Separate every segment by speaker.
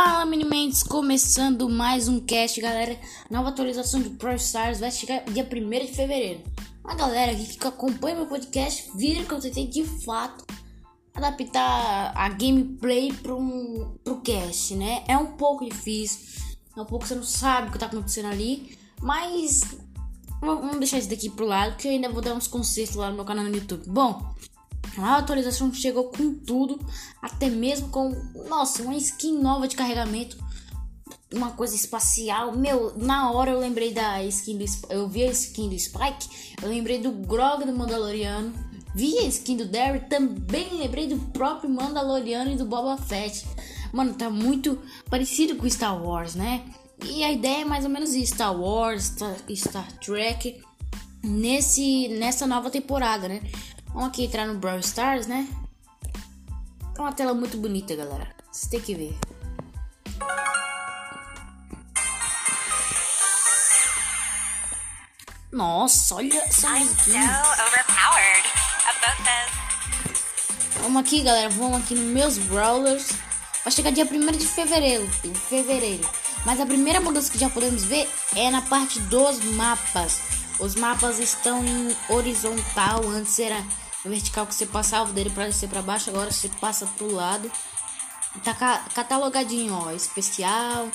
Speaker 1: Fala Minimentes, começando mais um cast, galera. Nova atualização de Pro Stars vai chegar dia 1 de fevereiro. A galera que acompanha meu podcast viram que eu tentei de fato adaptar a gameplay para um, pro cast, né? É um pouco difícil, é um pouco você não sabe o que tá acontecendo ali, mas vamos deixar isso daqui pro lado que eu ainda vou dar uns conselhos lá no meu canal no YouTube. Bom, a atualização chegou com tudo, até mesmo com, nossa, uma skin nova de carregamento, uma coisa espacial. Meu, na hora eu lembrei da skin do eu vi a skin do Spike, eu lembrei do Grog do Mandaloriano, vi a skin do Derry, também lembrei do próprio Mandaloriano e do Boba Fett. Mano, tá muito parecido com Star Wars, né? E a ideia é mais ou menos Star Wars, Star, Star Trek nesse nessa nova temporada, né? Vamos aqui entrar no Brawl Stars, né? É uma tela muito bonita, galera. Vocês têm que ver. Nossa, olha essa musiquinha. Vamos aqui, galera. Vamos aqui nos meus Brawlers. Vai chegar dia 1 de fevereiro. fevereiro. Mas a primeira mudança que já podemos ver é na parte dos mapas. Os mapas estão em horizontal. Antes era vertical que você passava dele para descer para baixo. Agora você passa pro lado. Tá catalogadinho, ó. Especial,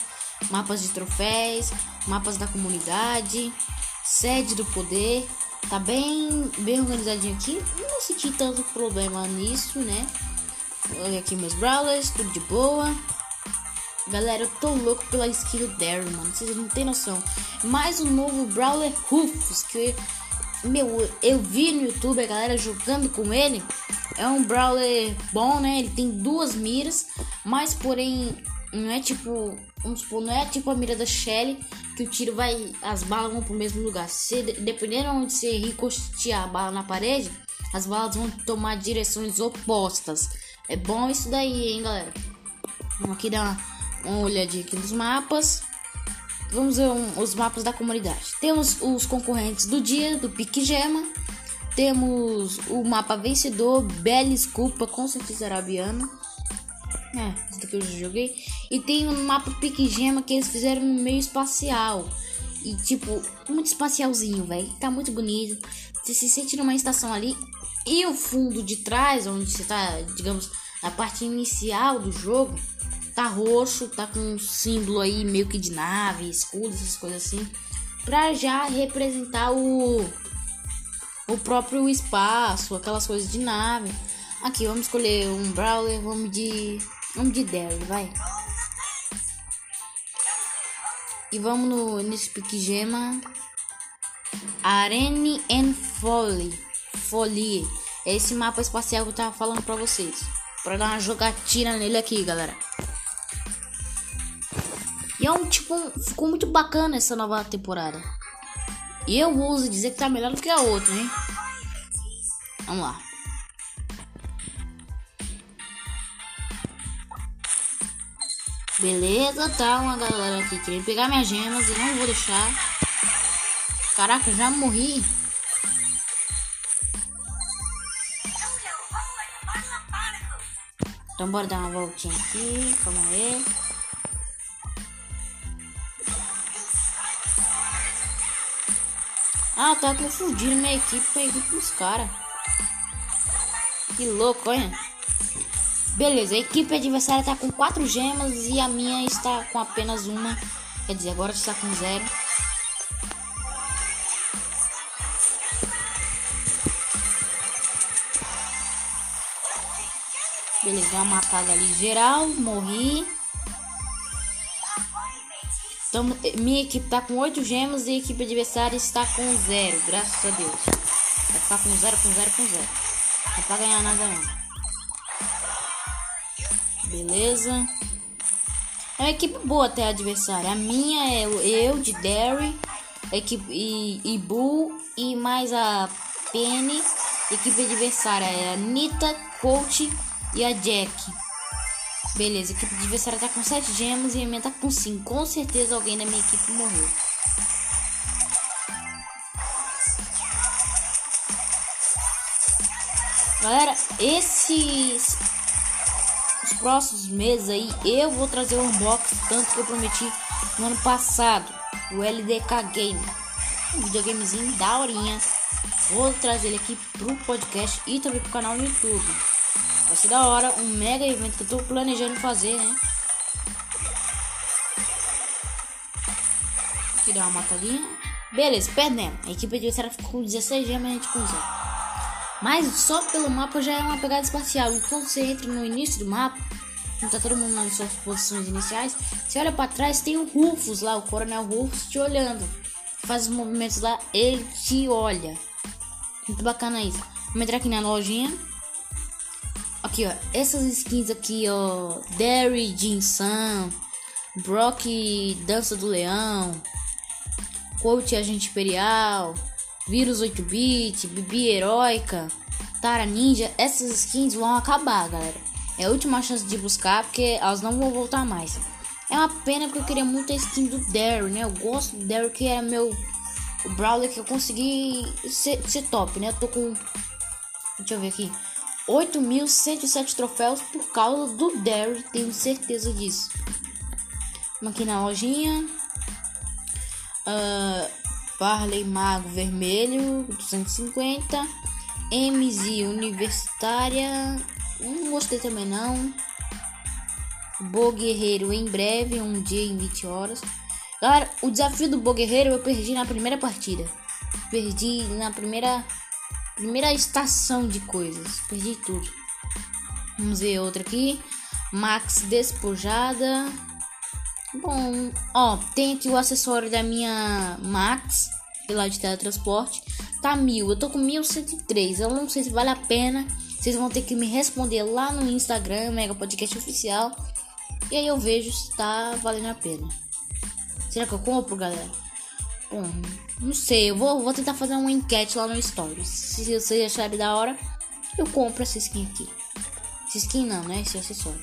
Speaker 1: mapas de troféus, mapas da comunidade, sede do poder. Tá bem, bem organizadinho aqui. Não senti tanto problema nisso, né? Olha aqui meus brawlers, tudo de boa. Galera, eu tô louco pela skin do Daryl, mano. Vocês não tem noção. Mais um novo Brawler Rufus. Que, meu, eu vi no YouTube a galera jogando com ele. É um Brawler bom, né? Ele tem duas miras. Mas, porém, não é tipo. Vamos supor, não é tipo a mira da Shelly. Que o tiro vai. As balas vão pro mesmo lugar. Se, dependendo de onde você ricochetear a bala na parede, as balas vão tomar direções opostas. É bom isso daí, hein, galera? Vamos aqui dar uma uma olhadinha aqui nos mapas. Vamos ver um, os mapas da comunidade. Temos os concorrentes do dia, do Pique Gema. Temos o mapa vencedor, Bela Culpa, com certeza arabiano. É, esse daqui eu já joguei. E tem um mapa Pique Gema que eles fizeram no meio espacial. E tipo, muito espacialzinho, velho. Tá muito bonito. Você se sente numa estação ali. E o fundo de trás, onde você tá, digamos, na parte inicial do jogo tá roxo, tá com um símbolo aí meio que de nave, escudo, essas coisas assim, pra já representar o o próprio espaço, aquelas coisas de nave. Aqui vamos escolher um brawler, vamos de vamos de Derry, vai. E vamos no nesse pique gema Arene and Folly. Folie. É esse mapa espacial que eu tava falando pra vocês. Pra dar uma jogatina nele aqui, galera. E é um tipo, ficou muito bacana essa nova temporada. E eu ouso dizer que tá melhor do que a outra, hein? Vamos lá. Beleza, tá uma galera aqui querendo pegar minhas gemas e não vou deixar. Caraca, já morri. Então bora dar uma voltinha aqui, calma aí. Ah, tá confundindo minha equipe com a equipe dos caras. Que louco, olha. Beleza, a equipe adversária tá com quatro gemas e a minha está com apenas uma. Quer dizer, agora está com zero. Beleza, uma matada ali geral, morri. Então, minha equipe tá com 8 gemas e a equipe adversária está com 0. Graças a Deus. Vai ficar com 0, com 0, com 0. Não é pra ganhar nada não. Beleza. É uma equipe boa até a adversária. A minha é eu de Derry, equipe e, e Bull e mais a Penny. Equipe adversária é a Nita, Coach e a Jack. Beleza, a equipe adversária tá com 7 gemas e a minha tá com 5. Com certeza alguém da minha equipe morreu. Galera, esse os próximos meses aí eu vou trazer o unboxing, tanto que eu prometi no ano passado, o LDK Game. Um videogamezinho da horinha. Vou trazer ele aqui pro podcast e também pro canal no YouTube. Vai ser da hora, um mega evento que eu tô planejando fazer, né? Aqui dá uma matadinha. Beleza, perdemos. A equipe adversária ficou com 16 gemas, a gente consegue. Mas só pelo mapa já é uma pegada espacial. E quando você entra no início do mapa, não tá todo mundo nas suas posições iniciais, você olha para trás, tem o Rufus lá, o Coronel Rufus te olhando. Faz os movimentos lá, ele te olha. Muito bacana isso. Vamos entrar aqui na lojinha. Aqui, ó. Essas skins aqui, ó. Derry, Jinsan, Brock, Dança do Leão, Coach Agente Imperial, Vírus 8-bit, Bibi Heróica, Tara Ninja, essas skins vão acabar, galera. É a última chance de buscar porque elas não vão voltar mais. É uma pena porque eu queria muito a skin do Daryl, né? Eu gosto do Daryl que era meu o Brawler que eu consegui ser, ser top, né? Eu tô com. Deixa eu ver aqui. 8.107 troféus por causa do Daryl, tenho certeza disso. Vamos aqui na lojinha. Uh, Barley Mago Vermelho, 250. MZ Universitária, não gostei também não. Bo Guerreiro em breve, um dia em 20 horas. Galera, o desafio do Bo Guerreiro eu perdi na primeira partida. Perdi na primeira primeira estação de coisas. Perdi tudo. Vamos ver outra aqui. Max Despojada. Bom, ó, tem aqui o acessório da minha Max, lá de teletransporte. Tá mil, eu tô com 1103. Eu não sei se vale a pena. Vocês vão ter que me responder lá no Instagram, Mega Podcast Oficial. E aí eu vejo se tá valendo a pena. Será que eu compro, galera? Bom, não sei. Eu vou, vou tentar fazer uma enquete lá no Stories. Se vocês acharem da hora, eu compro essa skin aqui. Essa skin não, né? Esse acessório.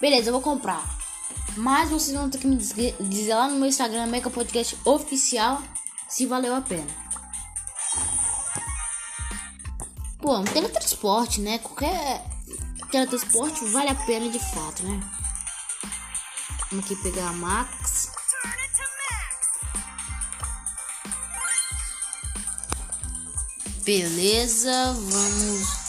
Speaker 1: Beleza, eu vou comprar. Mas vocês vão ter que me dizer lá no meu Instagram, Mega Podcast Oficial, se valeu a pena. Pô, um teletransporte, né? Qualquer teletransporte vale a pena de fato, né? Vamos aqui pegar a Max. Beleza, vamos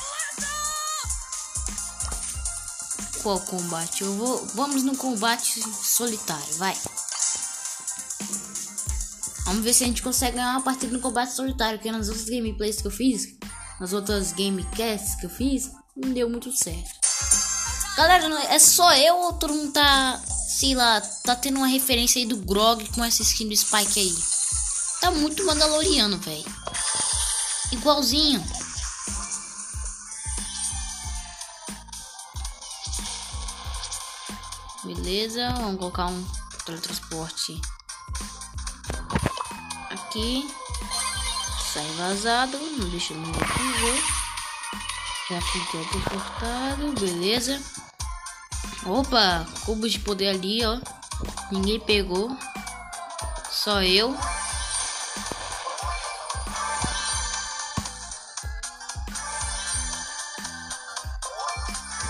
Speaker 1: qual combate? Eu vou. Vamos no combate solitário, vai. Vamos ver se a gente consegue ganhar uma partida no combate solitário, porque nas outras gameplays que eu fiz, nas outras gamecasts que eu fiz, não deu muito certo. Galera, é só eu ou todo mundo tá, sei lá, tá tendo uma referência aí do Grog com essa skin do Spike aí? Tá muito mandaloriano, velho. Igualzinho. Beleza, vamos colocar um teletransporte aqui. Sai vazado, não deixa ninguém ver. Já fica transportado, beleza. Opa, cubo de poder ali, ó. Ninguém pegou. Só eu.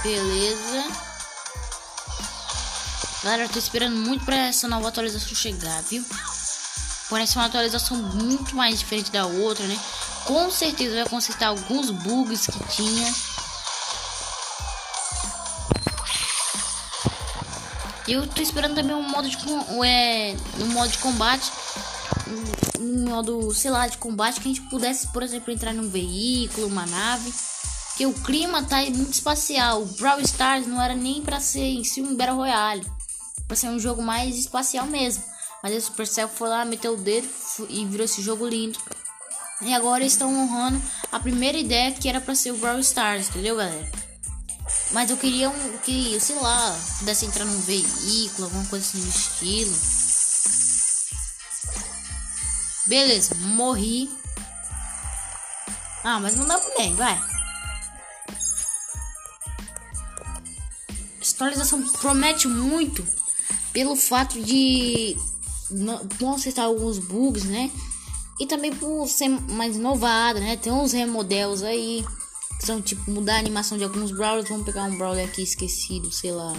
Speaker 1: Beleza. Galera, eu tô esperando muito pra essa nova atualização chegar, viu? Parece uma atualização muito mais diferente da outra, né? Com certeza vai consertar alguns bugs que tinha. Eu tô esperando também um modo de é, um modo de combate, um modo, sei lá, de combate que a gente pudesse, por exemplo, entrar num veículo, uma nave. Porque o clima tá muito espacial. O Brawl Stars não era nem para ser em si um Battle Royale pra ser um jogo mais espacial mesmo. Mas a Supercell foi lá, meteu o dedo e virou esse jogo lindo. E agora estão honrando a primeira ideia que era para ser o Brawl Stars, entendeu, galera? Mas eu queria um que, sei lá, pudesse entrar num veículo, alguma coisa assim do estilo. Beleza, morri. Ah, mas não dá bem, vai. Atualização promete muito pelo fato de consertar alguns bugs, né? E também por ser mais inovado, né? Tem uns remodelos aí. são tipo mudar a animação de alguns brawlers. Vamos pegar um brawler aqui esquecido, sei lá.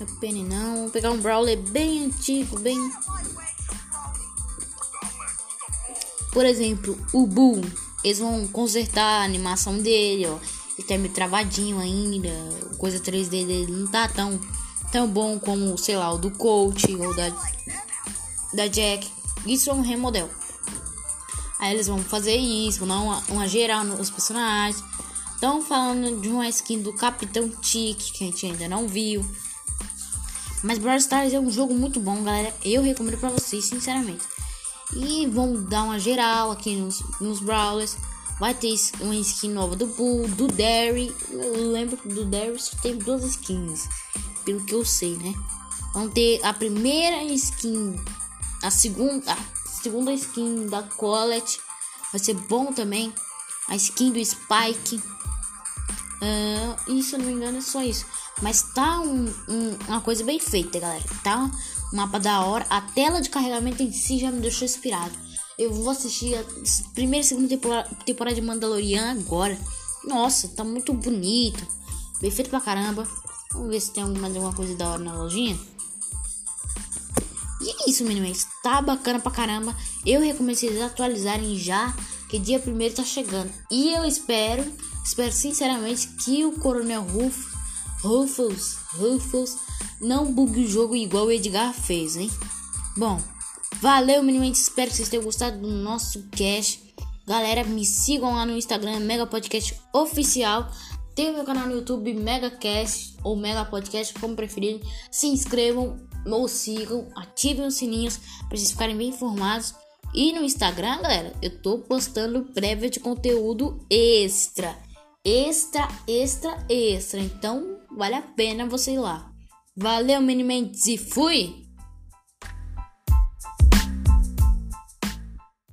Speaker 1: É Penny não, vamos pegar um brawler bem antigo, bem. Por exemplo, o Bull. Eles vão consertar a animação dele, ó. Tá meio travadinho ainda. Coisa 3D dele não tá tão, tão bom como, sei lá, o do Coach ou da, da Jack. Isso é um remodel. Aí eles vão fazer isso, vão dar uma, uma geral nos personagens. Estão falando de uma skin do Capitão Tic, que a gente ainda não viu. Mas Brawl Stars é um jogo muito bom, galera. Eu recomendo pra vocês, sinceramente. E vão dar uma geral aqui nos, nos Brawlers. Vai ter uma skin nova do Bull, do Derry. Lembro que do Derry só tem duas skins, pelo que eu sei, né? Vão ter a primeira skin, a segunda, a segunda skin da Colette. Vai ser bom também. A skin do Spike. Uh, e se eu não me engano é só isso. Mas tá um, um, uma coisa bem feita, galera. Tá um mapa da hora. A tela de carregamento em si já me deixou inspirado. Eu vou assistir a primeira e segunda temporada, temporada de Mandalorian agora. Nossa, tá muito bonito. Bem feito pra caramba. Vamos ver se tem mais alguma coisa da hora na lojinha. E é isso, meninos. Tá bacana pra caramba. Eu recomendo vocês atualizarem já. Que dia primeiro tá chegando. E eu espero, espero sinceramente que o Coronel Rufus, Rufus, Rufus não bugue o jogo igual o Edgar fez, hein? Bom, Valeu, meninos. Espero que vocês tenham gostado do nosso cast. Galera, me sigam lá no Instagram, Mega Podcast Oficial. Tem o meu canal no YouTube, MegaCast ou Mega Podcast, como preferirem. Se inscrevam ou sigam, ativem os sininhos para vocês ficarem bem informados. E no Instagram, galera, eu tô postando prévia de conteúdo extra. Extra, extra, extra. Então, vale a pena você ir lá. Valeu, meninos, e fui!